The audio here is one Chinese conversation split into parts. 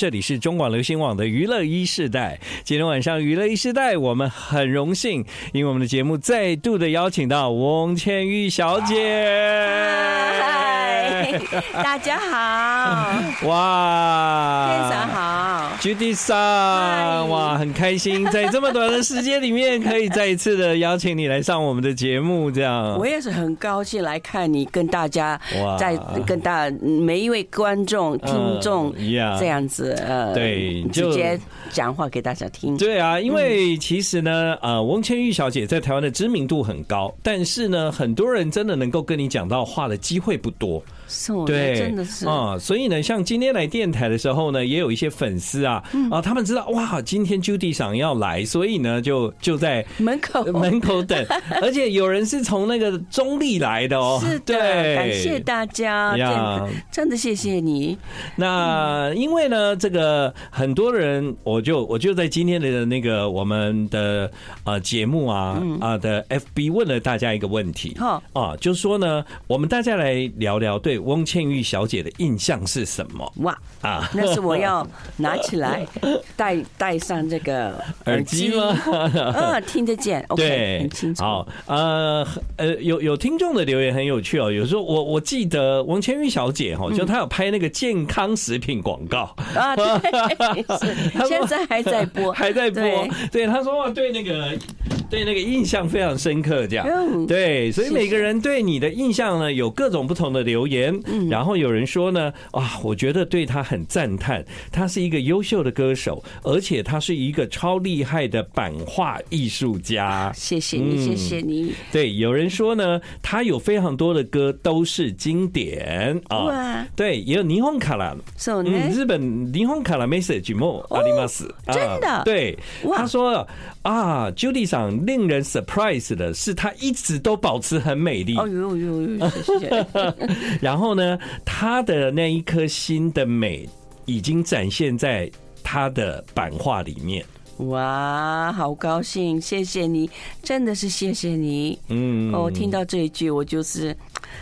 这里是中广流行网的娱乐一世代。今天晚上娱乐一世代，我们很荣幸，因为我们的节目再度的邀请到翁倩玉小姐。嗨，大家好！哇，先生好，Judy 桑，哇，很开心，在这么短的时间里面，可以再一次的邀请你来上我们的节目，这样。我也是很高兴来看你，跟大家在跟大每一位观众、听众这样子。呃，对，就直接讲话给大家听。对啊，因为其实呢，呃，翁千玉小姐在台湾的知名度很高，但是呢，很多人真的能够跟你讲到话的机会不多。是，对，真的是。啊，所以呢，像今天来电台的时候呢，也有一些粉丝啊，啊，他们知道哇，今天 Judy 想要来，所以呢，就就在门口。门口等，而且有人是从那个中立来的哦，是的，感谢大家，真的谢谢你。那因为呢，这个很多人，我就我就在今天的那个我们的呃节目啊啊的 FB 问了大家一个问题，啊，就是说呢，我们大家来聊聊对。翁倩玉小姐的印象是什么？哇啊，那是我要拿起来 戴戴上这个耳机吗？嗯，听得见，对，很清楚。好，呃呃，有有听众的留言很有趣哦。有时候我我记得翁倩玉小姐哈，就她有拍那个健康食品广告啊，对，现在还在播，还在播。对，她说哇，对那个对那个印象非常深刻，这样对，所以每个人对你的印象呢，有各种不同的留言。然后有人说呢，啊，我觉得对他很赞叹，他是一个优秀的歌手，而且他是一个超厉害的版画艺术家。谢谢你，谢谢你。对，有人说呢，他有非常多的歌都是经典啊。对，也有霓虹卡拉，嗯，日本霓虹卡拉 message もあります。真的？对，他说啊，Judy 桑令人 surprise 的是，他一直都保持很美丽。哦呦呦呦，谢谢。然后。 然后呢，他的那一颗心的美已经展现在他的版画里面。哇，好高兴！谢谢你，真的是谢谢你。嗯，哦，听到这一句，我就是。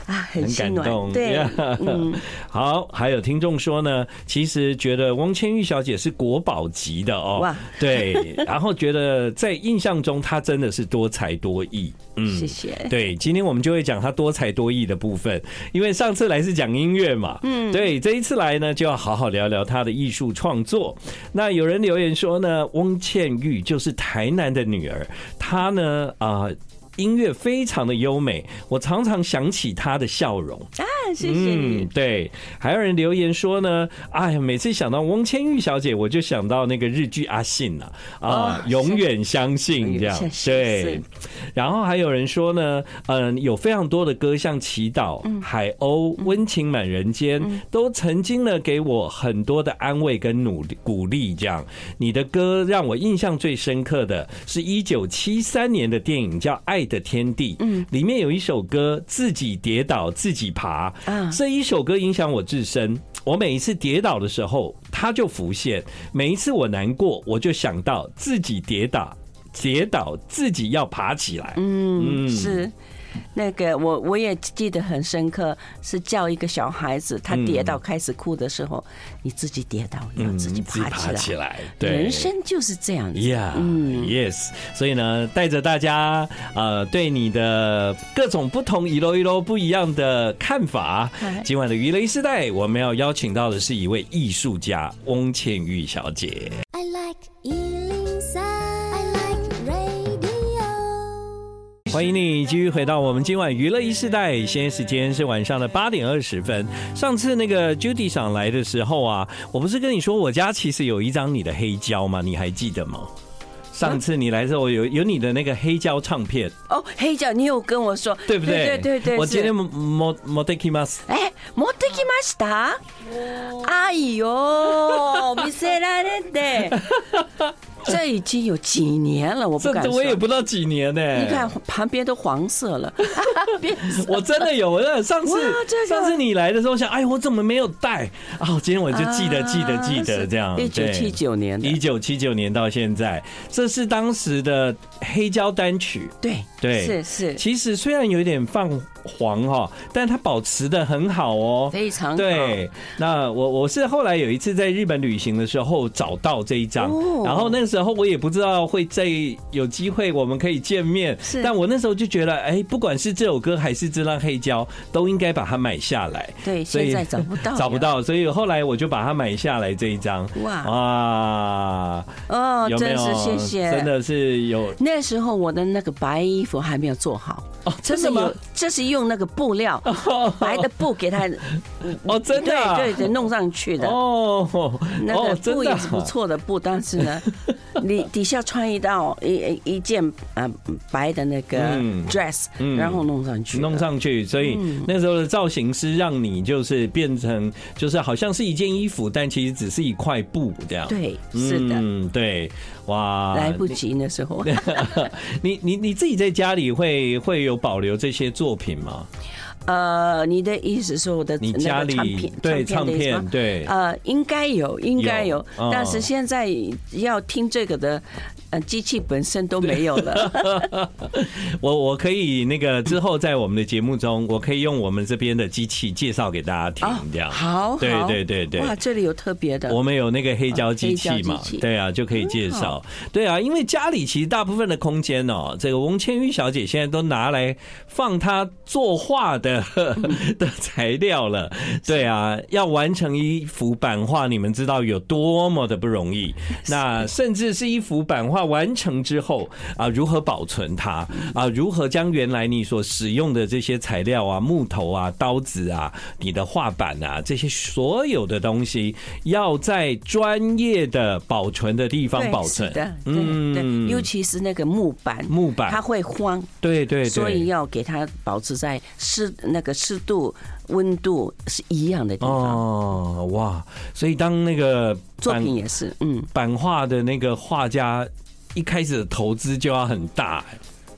啊，很感动，对，嗯，好，还有听众说呢，其实觉得汪千玉小姐是国宝级的哦，哇，对，然后觉得在印象中她真的是多才多艺，嗯，谢谢，对，今天我们就会讲他多才多艺的部分，因为上次来是讲音乐嘛，嗯，对，这一次来呢就要好好聊聊他的艺术创作。那有人留言说呢，翁倩玉就是台南的女儿，她呢啊。呃音乐非常的优美，我常常想起她的笑容啊，谢谢你。嗯，对，还有人留言说呢，哎呀，每次想到翁千玉小姐，我就想到那个日剧阿信啊，啊，永远相信这样，对。然后还有人说呢，嗯，有非常多的歌，像祈祷、海鸥、温情满人间，都曾经呢给我很多的安慰跟努力鼓励。这样，你的歌让我印象最深刻的是一九七三年的电影叫《爱的天地》，嗯，里面有一首歌，自己跌倒自己爬，啊，这一首歌影响我至深。我每一次跌倒的时候，它就浮现；每一次我难过，我就想到自己跌倒，跌倒自己要爬起来。嗯，是。那个我我也记得很深刻，是叫一个小孩子，他跌倒开始哭的时候，你自己跌倒，你要自己爬起来。对，人生就是这样子。Yeah，嗯，Yes。所以呢，带着大家呃，对你的各种不同一楼一楼不一样的看法。今晚的娱乐一世代，我们要邀请到的是一位艺术家翁倩玉小姐。欢迎你继续回到我们今晚娱乐一世代，现在时间是晚上的八点二十分。上次那个 Judy 桑来的时候啊，我不是跟你说我家其实有一张你的黑胶吗？你还记得吗？上次你来的时候有有你的那个黑胶唱片哦，黑胶你有跟我说对不对？对对对，我今天持持ってきます。哎，持ってきました？ 哎呦，见せられて。这已经有几年了，我不敢说。我也不知道几年呢、欸。你看旁边都黄色了，我真的有。上次上次你来的时候想，哎，我怎么没有带？啊，今天我就记得记得记得这样。一九七九年，一九七九年到现在，这是当时的黑胶单曲。对对，是是。其实虽然有一点泛 黄哈，但它保持的很好哦，非常好。对，那我我是后来有一次在日本旅行的时候找到这一张，然后那个时候我也不知道会再有机会我们可以见面，是。但我那时候就觉得，哎，不管是这首歌还是这张黑胶，都应该把它买下来。对，现在找不到，找不到，所以后来我就把它买下来这一张。哇哇哦，真是谢谢，真的是有。那时候我的那个白衣服还没有做好哦，真的吗，这是用那个布料，白的布给他哦，真的，对对对，弄上去的。哦，那个布也是不错的布，但是呢，你底下穿一道一一件啊白的那个 dress，然后弄上去，弄上去，所以那时候的造型师让你就是变成就是好像是一件衣服，但其实只是一块布这样，对，是的，嗯，对，哇，来不及那时候，你你你自己在家里会会有保留这些作品吗？呃，你的意思是我的那个唱片，对唱片，对，呃，应该有，应该有，但是现在要听这个的。呃，机器本身都没有了。我我可以那个之后在我们的节目中，我可以用我们这边的机器介绍给大家听，这样。好，对对对对。哇，这里有特别的。我们有那个黑胶机器嘛？对啊，就可以介绍。对啊，因为家里其实大部分的空间哦，这个翁千玉小姐现在都拿来放她作画的 的材料了。对啊，要完成一幅版画，你们知道有多么的不容易。那甚至是一幅版画。完成之后啊，如何保存它啊？如何将原来你所使用的这些材料啊、木头啊、刀子啊、你的画板啊，这些所有的东西，要在专业的保存的地方保存。对，嗯，对，尤其是那个木板，木板它会慌。对对，所以要给它保持在湿那个湿度、温度是一样的地方。哦，哇！所以当那个作品也是，嗯，版画的那个画家。一开始的投资就要很大。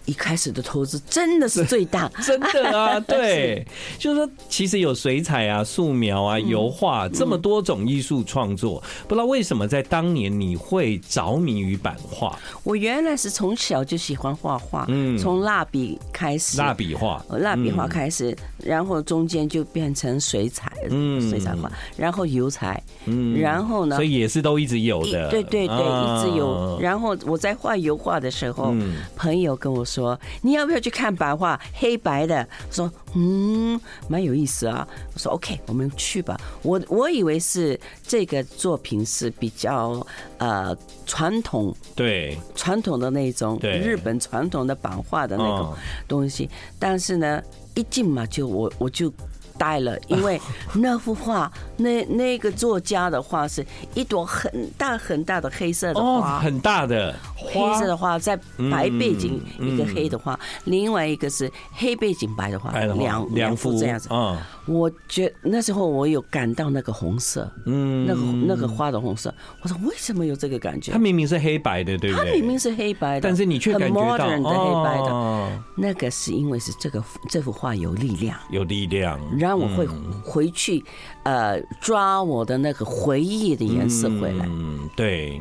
一开始的投资真的是最大，真的啊，对，就是说，其实有水彩啊、素描啊、油画这么多种艺术创作，不知道为什么在当年你会着迷于版画？我原来是从小就喜欢画画，嗯，从蜡笔开始，蜡笔画，蜡笔画开始，然后中间就变成水彩，嗯，水彩画，然后油彩，嗯，然后呢，所以也是都一直有的，对对对，一直有。然后我在画油画的时候，朋友跟我说。你要不要去看版画？黑白的，说嗯，蛮有意思啊。我说 OK，我们去吧。我我以为是这个作品是比较呃传统，对传统的那种日本传统的版画的那种东西，但是呢，一进嘛就我我就。呆了，因为那幅画，那那个作家的画是一朵很大很大的黑色的花，很大的黑色的花，在白背景一个黑的花，另外一个是黑背景白的花，两两幅这样子。我觉那时候我有感到那个红色，嗯，那个那个花的红色，我说为什么有这个感觉？它明明是黑白的，对不对？它明明是黑白的，但是你却感觉到的黑白的，那个是因为是这个这幅画有力量，有力量。让我会回去，呃，抓我的那个回忆的颜色回来。嗯，对。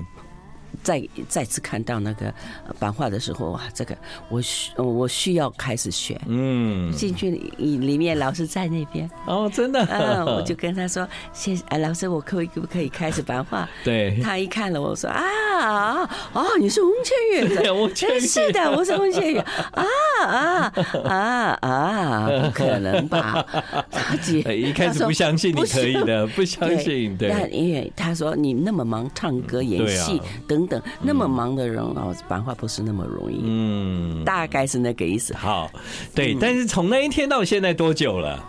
再再次看到那个版画的时候啊，这个我需我需要开始学。嗯，进去里里面，老师在那边。哦，真的。嗯，我就跟他说：“谢谢，老师，我可以可不可以开始版画？”对。他一看了，我说：“啊哦，你是翁千玉。”对，我是的，我是翁千玉。啊啊啊啊！不可能吧？他姐一开始不相信你可以的，不相信。对。但因为他说你那么忙，唱歌、演戏等。等等那么忙的人哦，版画不是那么容易。嗯，大概是那个意思。好，对，但是从那一天到现在多久了？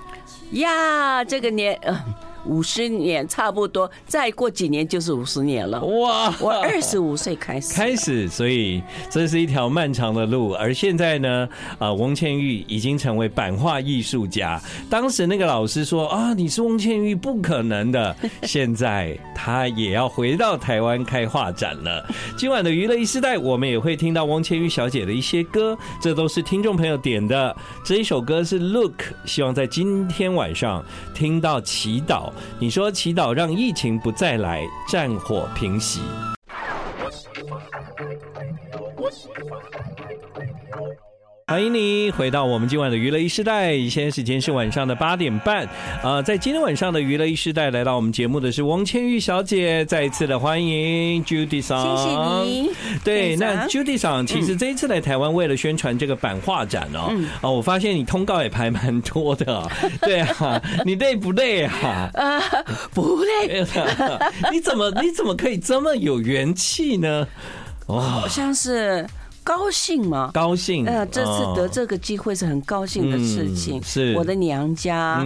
呀，这个年。呃五十年差不多，再过几年就是五十年了。哇！我二十五岁开始开始，所以这是一条漫长的路。而现在呢，啊，翁倩玉已经成为版画艺术家。当时那个老师说啊，你是翁倩玉，不可能的。现在他也要回到台湾开画展了。今晚的娱乐一时代，我们也会听到翁倩玉小姐的一些歌，这都是听众朋友点的。这一首歌是《Look》，希望在今天晚上听到祈祷。你说祈祷让疫情不再来，战火平息。欢迎你回到我们今晚的娱乐一时代。现在时间是晚上的八点半。呃，在今天晚上的娱乐一时代，来到我们节目的是王千玉小姐，再一次的欢迎 Judy 桑。谢谢你。对，那 Judy 桑，其实这一次来台湾，为了宣传这个版画展哦，哦、嗯，我发现你通告也排蛮多的。对啊，你累不累啊？啊，不累。你怎么你怎么可以这么有元气呢？哇，好像是。高兴吗？高兴。呃，这次得这个机会是很高兴的事情。是我的娘家，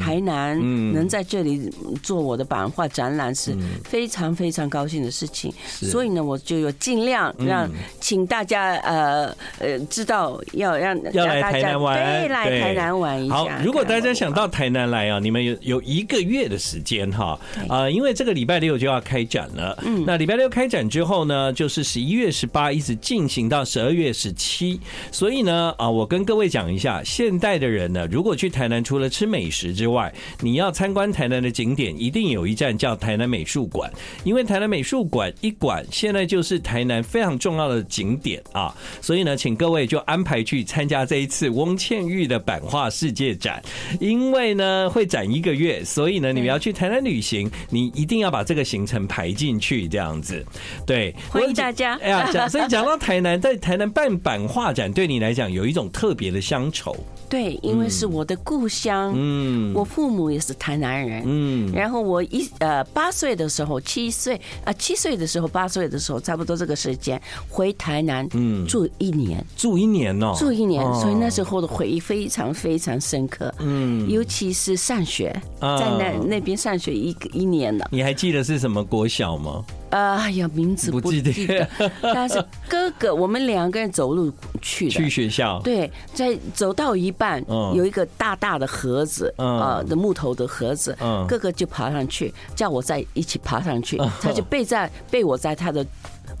台南，能在这里做我的版画展览是非常非常高兴的事情。所以呢，我就有尽量让请大家呃呃知道要让要来台南玩，对，来台南玩一下。好，如果大家想到台南来啊，你们有有一个月的时间哈啊，因为这个礼拜六就要开展了。嗯，那礼拜六开展之后呢，就是十一月十八一直进行到。十二月十七，所以呢，啊，我跟各位讲一下，现代的人呢，如果去台南，除了吃美食之外，你要参观台南的景点，一定有一站叫台南美术馆，因为台南美术馆一馆现在就是台南非常重要的景点啊，所以呢，请各位就安排去参加这一次翁倩玉的版画世界展，因为呢会展一个月，所以呢，你们要去台南旅行，你一定要把这个行程排进去，这样子，对，欢迎大家。哎呀，讲，所以讲到台南在。台南办版画展对你来讲有一种特别的乡愁，对，因为是我的故乡，嗯，我父母也是台南人，嗯，然后我一呃八岁的时候，七岁啊七岁的时候，八岁的时候，差不多这个时间回台南，嗯，住一年，住一年哦，住一年，所以那时候的回忆非常非常深刻，嗯，尤其是上学，在那那边上学一个一年了，你还记得是什么国小吗？哎呀，名字不记得，但是哥哥，我们两个人走路去的，去学校。对，在走到一半，有一个大大的盒子，呃，的木头的盒子，哥哥就爬上去，叫我在一起爬上去，他就背在背我在他的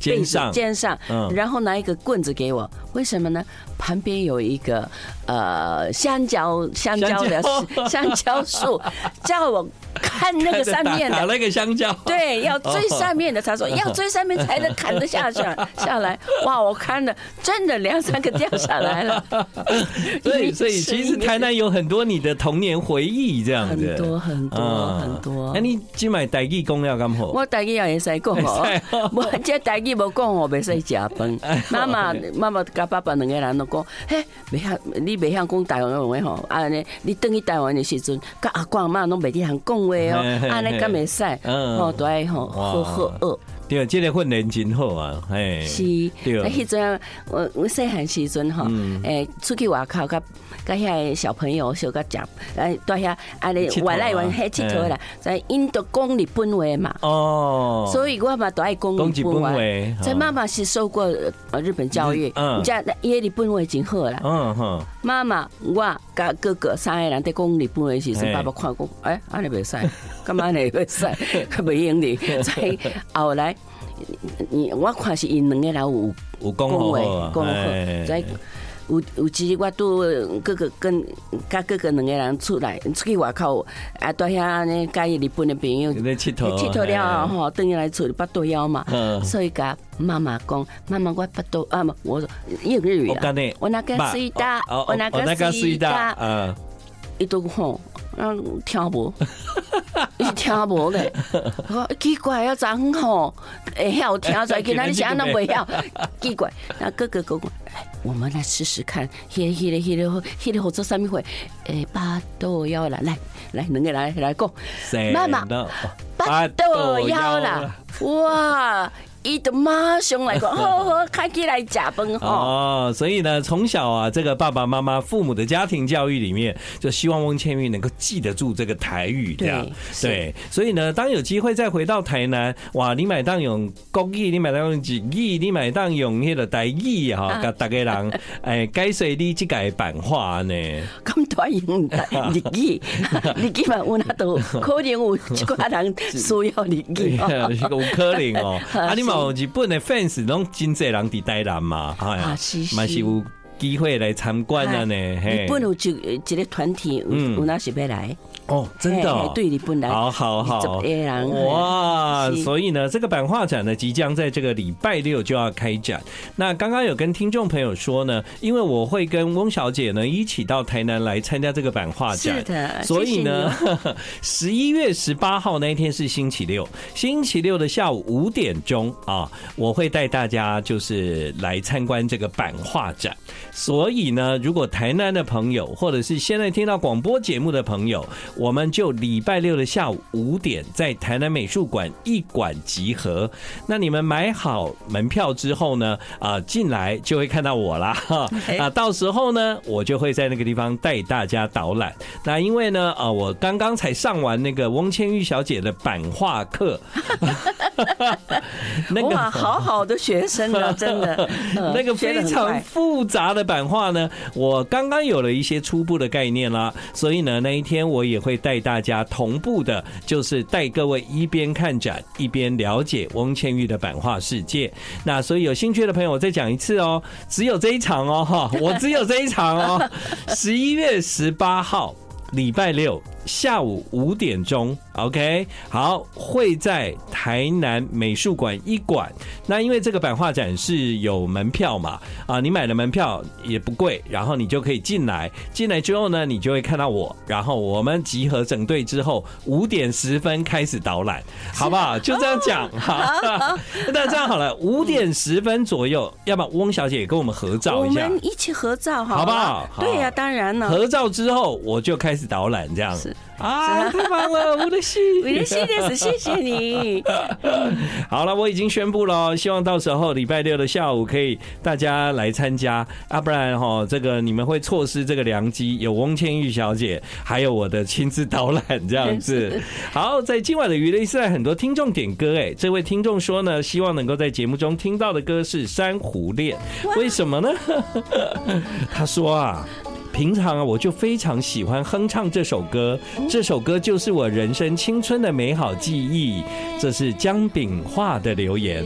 肩上。肩上，然后拿一个棍子给我，为什么呢？旁边有一个呃香蕉香蕉的香蕉树，叫我。看那个上面的那个香蕉，对，要最上面的。他说要最上面才能砍得下去下来。哇，我看了，真的两三个掉下来了。对，所以其实台南有很多你的童年回忆，这样子很多很多很多。那你今买台语讲了咁好？我台语也会使讲哦，我这台语无讲我袂使食饭。妈妈妈妈甲爸爸两个人都讲，嘿，袂晓你袂晓讲台湾话吼，啊尼，你等去台湾的时阵，甲阿公阿妈拢袂晓通讲。话哦，啊，那个没晒，哦，对吼，好好饿。对，这个训练真好啊，哎，是。对，那时阵我我细汉时阵哈，诶，出去外口，甲甲遐小朋友小甲讲，诶，到遐安尼玩来玩去佚佗啦，在印度讲日本话嘛。哦。所以我嘛都爱讲日本话。在妈妈是受过呃日本教育，嗯，家伊日本话真好啦。嗯哼。妈妈，我甲哥哥三个人在讲日本的时阵，爸爸看过，哎，安尼袂使，干嘛呢袂使，袂用哩。再后来。你我看是因两个人有有讲话，讲话，在有有时我都哥哥跟甲哥哥两个人出来出去外口，啊，到遐呢，甲伊日本的朋友佚佗，佚佗了吼，等于来厝里巴肚枵嘛，所以甲妈妈讲，妈妈我巴肚啊，我用日语啊，我那个水大，我那个水大，啊，伊都吼。嗯，听无，伊听无咧。奇怪啊，怎吼？会晓听出来，其他你啥都袂晓。奇怪，那哥哥哥哥，我们来试试看。迄个、迄个、迄个、迄个，合作啥物会？诶，巴肚枵啦，来来，两个来来讲。妈妈，巴肚枵啦，哇！伊的妈上来讲，好好开起来假崩哦。所以呢，从小啊，这个爸爸妈妈、父母的家庭教育里面，就希望翁倩玉能够记得住这个台语，这样对。所以呢，当有机会再回到台南，哇，你买当用国语，你买当用日语，你买当用迄个台语哈，甲大家人 哎，解说你这个版画呢？咁多用日语，日语嘛，有那都可能有一个人需要日语，有可能哦。啊，你哦，日本的 fans 拢真济人伫台南嘛，哎呀，嘛是有机会来参观啊呢。日本有一一个团体，有有哪是要来？哦，真的、哦，对你不难，好好好，哇！所以呢，这个版画展呢，即将在这个礼拜六就要开展。那刚刚有跟听众朋友说呢，因为我会跟翁小姐呢一起到台南来参加这个版画展，是的，所以呢，十一月十八号那一天是星期六，星期六的下午五点钟啊，我会带大家就是来参观这个版画展。所以呢，如果台南的朋友，或者是现在听到广播节目的朋友，我们就礼拜六的下午五点在台南美术馆一馆集合。那你们买好门票之后呢，啊，进来就会看到我啦。啊，到时候呢，我就会在那个地方带大家导览。那因为呢，啊，我刚刚才上完那个翁千玉小姐的版画课，那个哇，好好的学生啊，真的，那个非常复杂的版画呢，我刚刚有了一些初步的概念啦。所以呢，那一天我也。会带大家同步的，就是带各位一边看展一边了解翁倩玉的版画世界。那所以有兴趣的朋友，我再讲一次哦，只有这一场哦，哈，我只有这一场哦，十一月十八号，礼拜六。下午五点钟，OK，好，会在台南美术馆一馆。那因为这个版画展是有门票嘛，啊，你买的门票也不贵，然后你就可以进来。进来之后呢，你就会看到我，然后我们集合整队之后，五点十分开始导览，好不好？就这样讲哈。那这样好了，五点十分左右，要不要翁小姐也跟我们合照一下？我们一起合照，好不好？对呀，当然了。合照之后，我就开始导览，这样。啊，太棒了！我的心，我的心电子，谢谢你。好了，我已经宣布了，希望到时候礼拜六的下午可以大家来参加，啊，不然哈，这个你们会错失这个良机。有翁倩玉小姐，还有我的亲自导览这样子。好，在今晚的娱乐一世代，很多听众点歌，哎，这位听众说呢，希望能够在节目中听到的歌是《珊瑚恋》，为什么呢？他说啊。平常啊，我就非常喜欢哼唱这首歌，这首歌就是我人生青春的美好记忆。这是姜炳化的留言。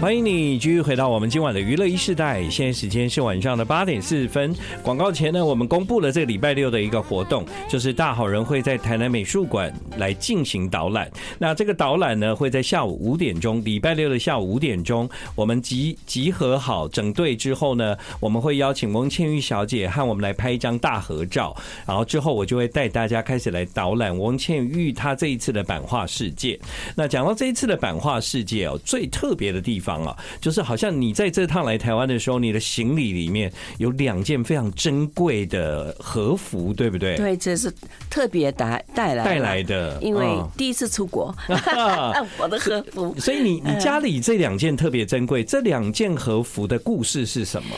欢迎你继续回到我们今晚的娱乐一世代，现在时间是晚上的八点四十分。广告前呢，我们公布了这个礼拜六的一个活动，就是大好人会在台南美术馆来进行导览。那这个导览呢，会在下午五点钟，礼拜六的下午五点钟，我们集集合好整队之后呢，我们会邀请翁倩玉小姐和我们来拍一张大合照。然后之后我就会带大家开始来导览翁倩玉她这一次的版画世界。那讲到这一次的版画世界哦，最特别的地方。啊，就是好像你在这趟来台湾的时候，你的行李里面有两件非常珍贵的和服，对不对？对，这是特别带带来带来的，因为第一次出国，我的和服。所以你你家里这两件特别珍贵，这两件和服的故事是什么？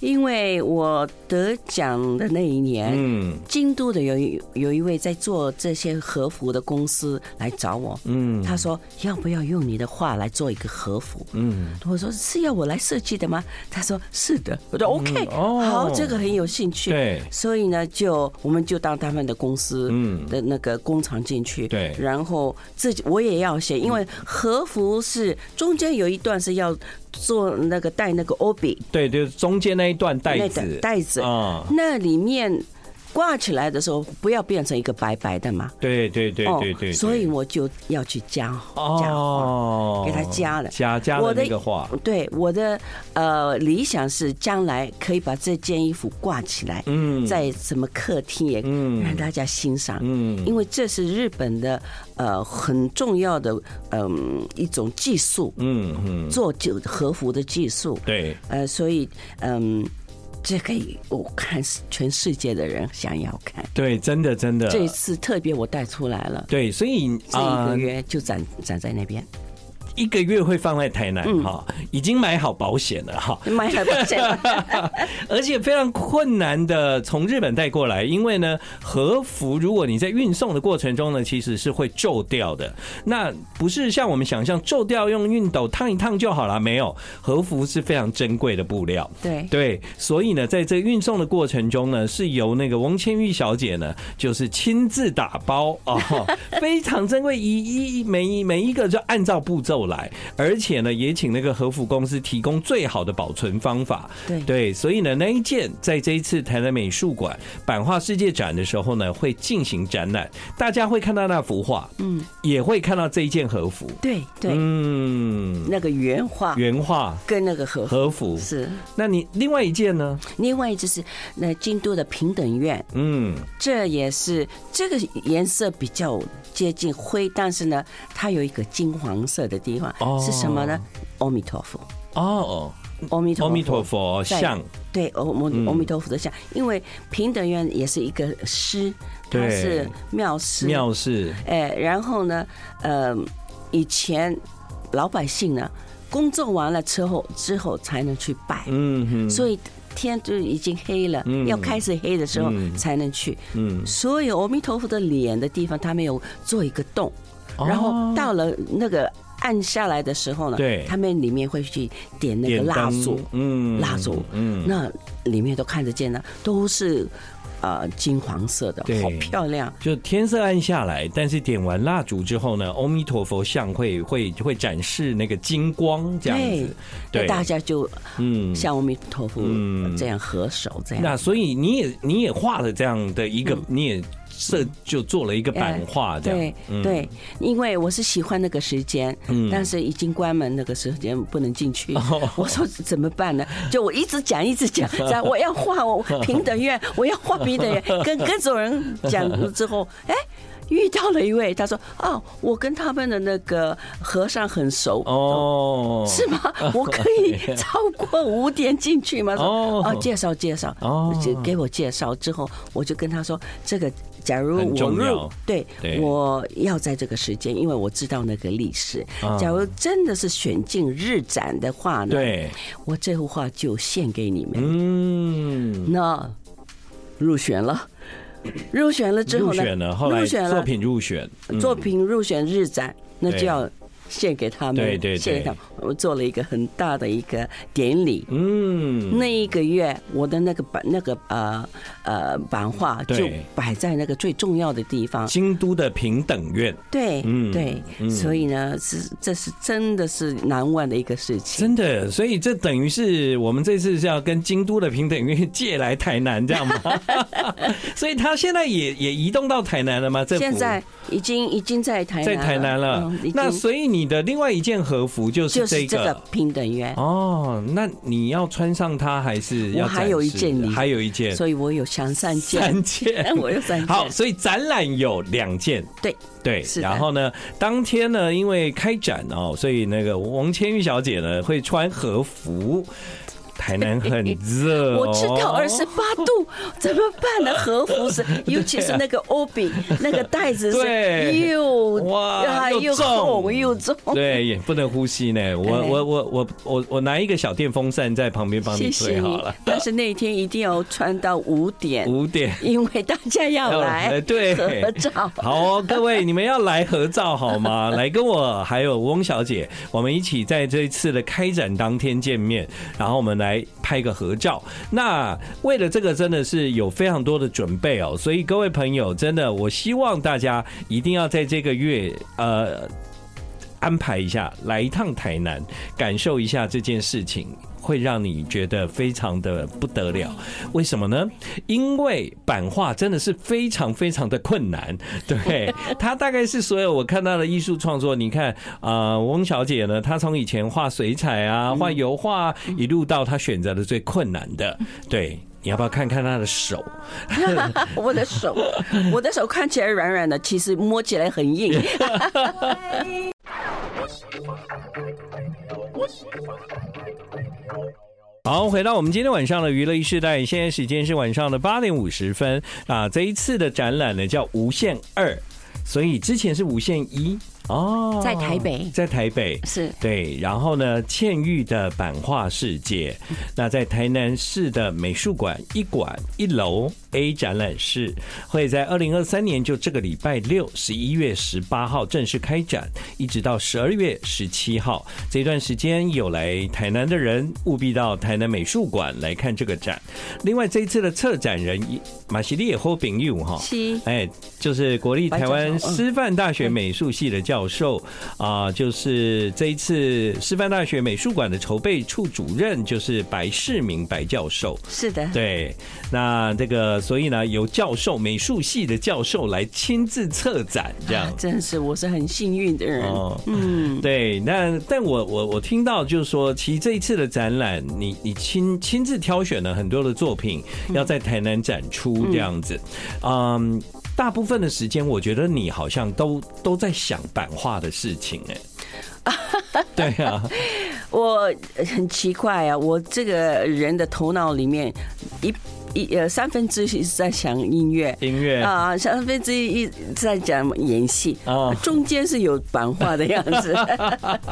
因为我得奖的那一年，嗯，京都的有一有一位在做这些和服的公司来找我，嗯，他说要不要用你的画来做一个和服，嗯，我说是要我来设计的吗？他说是的，我说 OK，哦，好，这个很有兴趣，对，所以呢，就我们就到他们的公司，嗯，的那个工厂进去，对，然后自己我也要写，因为和服是中间有一段是要。做那个带那个帯，对，就是中间那一段带子，带子。啊，那里面。挂起来的时候，不要变成一个白白的嘛。对对对对对。所以我就要去加加画，给他加了加加了那个画。对，我的呃理想是将来可以把这件衣服挂起来，嗯，在什么客厅也让大家欣赏，嗯，因为这是日本的呃很重要的嗯一种技术，嗯嗯，做就和服的技术，对，呃，所以嗯。这可以，我看全世界的人想要看。对，真的真的。这一次特别我带出来了。对，所以这一个月就展展在那边。一个月会放在台南哈，已经买好保险了哈，买好保险，而且非常困难的从日本带过来，因为呢和服如果你在运送的过程中呢，其实是会皱掉的。那不是像我们想象皱掉用熨斗烫一烫就好了，没有，和服是非常珍贵的布料，对。对，所以呢，在这运送的过程中呢，是由那个翁千玉小姐呢，就是亲自打包哦，非常珍贵，一一每一每一个就按照步骤了。来，而且呢，也请那个和服公司提供最好的保存方法。对。对，所以呢，那一件在这一次台南美术馆版画世界展的时候呢，会进行展览，大家会看到那幅画，嗯，也会看到这一件和服。对对，嗯，那个原画，原画。跟那个和和服。是。那你另外一件呢？另外就是那京都的平等院，嗯，这也是这个颜色比较接近灰，但是呢，它有一个金黄色的地方，是什么呢？阿弥陀佛。哦，阿弥陀阿弥陀佛像，对，阿阿阿弥陀佛的像，因为平等院也是一个师，它是庙师，庙师，哎，然后呢，呃，以前老百姓呢，工作完了之后之后才能去拜，嗯哼，所以。天就已经黑了，要开始黑的时候才能去。嗯，所以阿弥陀佛的脸的地方，他没有做一个洞，然后到了那个暗下来的时候呢，对，他们里面会去点那个蜡烛，嗯，蜡烛，嗯，那里面都看得见呢，都是。呃，金黄色的，好漂亮。就天色暗下来，但是点完蜡烛之后呢，阿弥陀佛像会会会展示那个金光，这样子，对，大家就嗯，像阿弥陀佛这样合手这样。那所以你也你也画了这样的一个，你也。这就做了一个版画，这样对对，因为我是喜欢那个时间，但是已经关门，那个时间不能进去。我说怎么办呢？就我一直讲，一直讲，我要画我平等院，我要画平等院，跟各种人讲了之后，哎。遇到了一位，他说：“哦，我跟他们的那个和尚很熟哦，是吗？我可以超过五点进去吗？”哦，哦，介绍介绍哦，就给我介绍之后，我就跟他说：“这个，假如我入，对，我要在这个时间，因为我知道那个历史。假如真的是选进日展的话呢，对，我这幅画就献给你们。嗯，那入选了。”入选了之后呢？入选了，后来作品入选，作品入选日展，那就要。献给他们，对对对，我做了一个很大的一个典礼。嗯，那一个月，我的那个版那个呃呃版画就摆在那个最重要的地方，京都的平等院。对，嗯对，所以呢，是这是真的是难忘的一个事情。真的，所以这等于是我们这次是要跟京都的平等院借来台南，这样吗？所以他现在也也移动到台南了吗？这现在已经已经在台在台南了。那所以你。你的另外一件和服就是这个平等院哦，那你要穿上它还是要？我还有一件，还有一件，所以我有想三件，三件，我有三件。好，所以展览有两件，对对，然后呢，当天呢，因为开展哦，所以那个王千玉小姐呢会穿和服。台南很热，我知道二十八度 怎么办呢？和服是，尤其是那个帯，那个袋子是又哇又重又重，对，也不能呼吸呢。我我我我我我拿一个小电风扇在旁边帮你吹好了。但是那一天一定要穿到五点，五点，因为大家要来 对合照。好，各位你们要来合照好吗？来跟我还有翁小姐，我们一起在这一次的开展当天见面，然后我们来。来拍个合照，那为了这个真的是有非常多的准备哦，所以各位朋友，真的我希望大家一定要在这个月呃安排一下，来一趟台南，感受一下这件事情。会让你觉得非常的不得了，为什么呢？因为版画真的是非常非常的困难，对，它大概是所有我看到的艺术创作。你看啊，翁小姐呢，她从以前画水彩啊、画油画，一路到她选择的最困难的，对，你要不要看看她的手？我的手，我的手看起来软软的，其实摸起来很硬。好，回到我们今天晚上的娱乐一时代，现在时间是晚上的八点五十分啊。这一次的展览呢叫无限二，所以之前是无限一哦，在台北，在台北是对，然后呢，倩玉的版画世界，那在台南市的美术馆一馆一楼。A 展览室，会在二零二三年就这个礼拜六十一月十八号正式开展，一直到十二月十七号这段时间，有来台南的人务必到台南美术馆来看这个展。另外，这一次的策展人马西利也霍炳佑哈，哎，就是国立台湾师范大学美术系的教授啊，就是这一次师范大学美术馆的筹备处主任，就是白世明白教授。是的，对，那这个所以呢，由教授美术系的教授来亲自策展，这样真是我是很幸运的人。哦，嗯，对，那但我我我听到就是说，其实这一次的展览，你你亲亲自挑选了很多的作品，要在台南展出这样子，嗯，大部分的时间，我觉得你好像都都在想版画的事情，哎，对啊。我很奇怪啊，我这个人的头脑里面一一呃三分之一是在想音乐，音乐。啊，三分之一一在讲演戏。啊，中间是有版画的样子。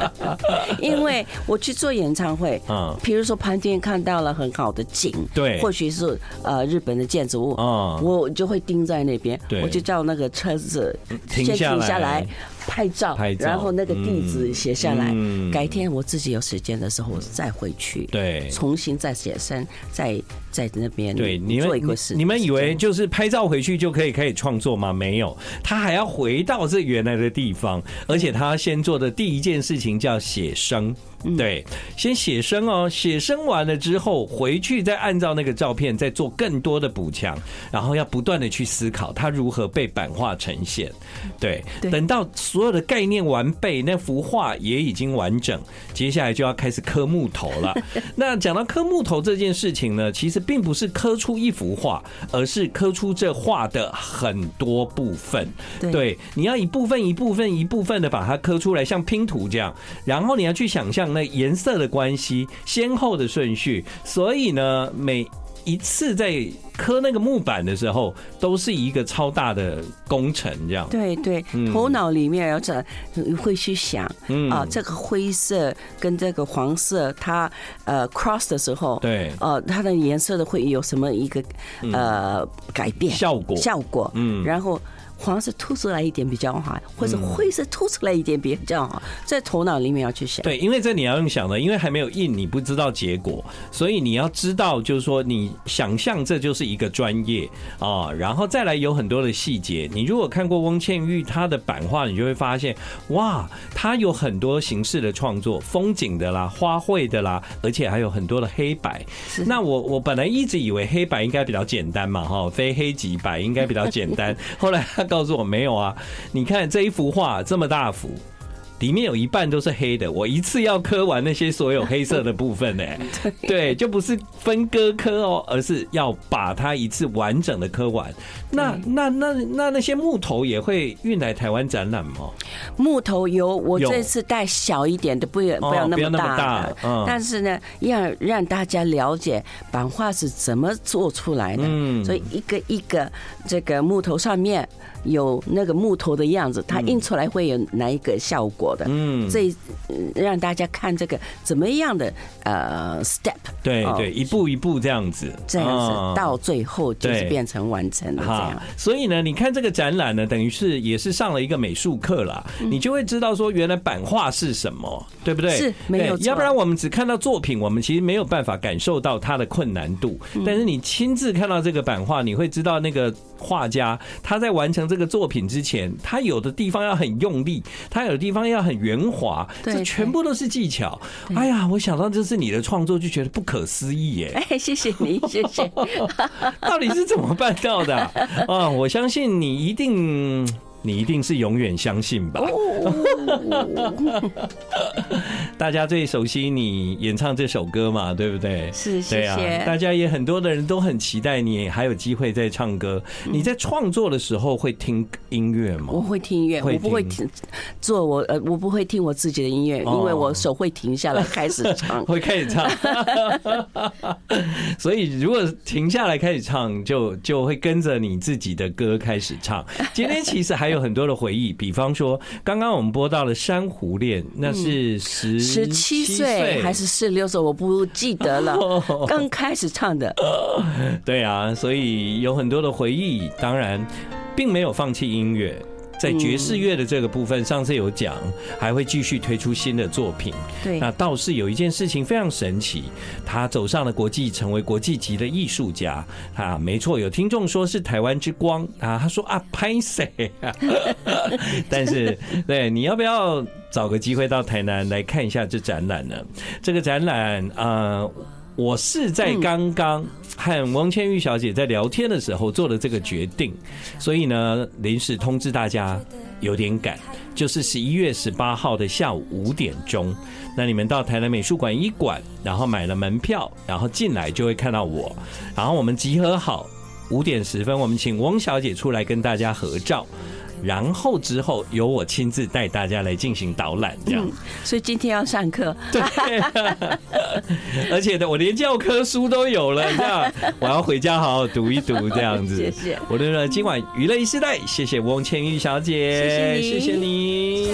因为我去做演唱会，嗯，比如说旁边看到了很好的景，对，或许是呃日本的建筑物，嗯，我就会盯在那边，我就叫那个车子先停下来。拍照，然后那个地址写下来，改天我自己有时间的时候我再回去，对，重新再写生，再在那边对你们做一个事。你们以为就是拍照回去就可以开始创作吗？没有，他还要回到这原来的地方，而且他先做的第一件事情叫写生。对，先写生哦，写生完了之后回去再按照那个照片再做更多的补强，然后要不断的去思考它如何被版画呈现。对，等到所有的概念完备，那幅画也已经完整，接下来就要开始刻木头了。那讲到刻木头这件事情呢，其实并不是刻出一幅画，而是刻出这画的很多部分。对，你要一部分一部分一部分的把它刻出来，像拼图这样，然后你要去想象。那颜色的关系、先后的顺序，所以呢，每一次在刻那个木板的时候，都是一个超大的工程，这样。对对，头脑里面要这会去想，嗯。啊，这个灰色跟这个黄色，它呃 cross 的时候，对，呃，它的颜色的会有什么一个呃改变效果。效果，嗯，然后。黄色凸出来一点比较好，或者灰色凸出来一点比较好，在头脑里面要去想。对，因为这你要用想的，因为还没有印，你不知道结果，所以你要知道，就是说你想象这就是一个专业啊，然后再来有很多的细节。你如果看过翁倩玉她的版画，你就会发现，哇，她有很多形式的创作，风景的啦，花卉的啦，而且还有很多的黑白。那我我本来一直以为黑白应该比较简单嘛，哈，非黑即白应该比较简单，后来。告诉我没有啊？你看这一幅画这么大幅，里面有一半都是黑的。我一次要刻完那些所有黑色的部分呢？对，就不是分割刻哦，而是要把它一次完整的刻完。那那那那那些木头也会运来台湾展览吗？木头有，我这次带小一点的，不要不要那么大的。嗯，但是呢，要让大家了解版画是怎么做出来的。嗯，所以一个一个这个木头上面。有那个木头的样子，它印出来会有哪一个效果的？嗯，这让大家看这个怎么样的呃 step，对对，一步一步这样子，这样子到最后就是变成完成了这样。所以呢，你看这个展览呢，等于是也是上了一个美术课啦，你就会知道说原来版画是什么，对不对？是没有错，要不然我们只看到作品，我们其实没有办法感受到它的困难度。但是你亲自看到这个版画，你会知道那个画家他在完成。这个作品之前，他有的地方要很用力，他有的地方要很圆滑，这全部都是技巧。哎呀，我想到这是你的创作，就觉得不可思议耶！哎，谢谢你，谢谢。到底是怎么办到的啊？啊，我相信你一定。你一定是永远相信吧？大家最熟悉你演唱这首歌嘛，对不对？是，谢谢。大家也很多的人都很期待你还有机会再唱歌。你在创作的时候会听音乐吗？我会听音乐，我不会听做我呃，我不会听我自己的音乐，因为我手会停下来开始唱，会开始唱。所以如果停下来开始唱，就就会跟着你自己的歌开始唱。今天其实还。还有很多的回忆，比方说刚刚我们播到了《珊瑚恋》，那是十十七岁还是十六岁，我不记得了，刚开始唱的。对啊，所以有很多的回忆，当然并没有放弃音乐。在爵士乐的这个部分，上次有讲，还会继续推出新的作品。对，那倒是有一件事情非常神奇，他走上了国际，成为国际级的艺术家啊，没错，有听众说是台湾之光啊，他说啊，拍谁？但是，对，你要不要找个机会到台南来看一下这展览呢？这个展览啊。呃我是在刚刚和王千玉小姐在聊天的时候做的这个决定，所以呢，临时通知大家有点赶，就是十一月十八号的下午五点钟，那你们到台南美术馆一馆，然后买了门票，然后进来就会看到我，然后我们集合好五点十分，我们请翁小姐出来跟大家合照。然后之后由我亲自带大家来进行导览，这样、嗯。所以今天要上课。对，而且呢，我连教科书都有了，这样。我要回家好好读一读，这样子。谢谢。我的今晚娱乐一世代，谢谢翁千玉小姐，谢谢你。谢谢你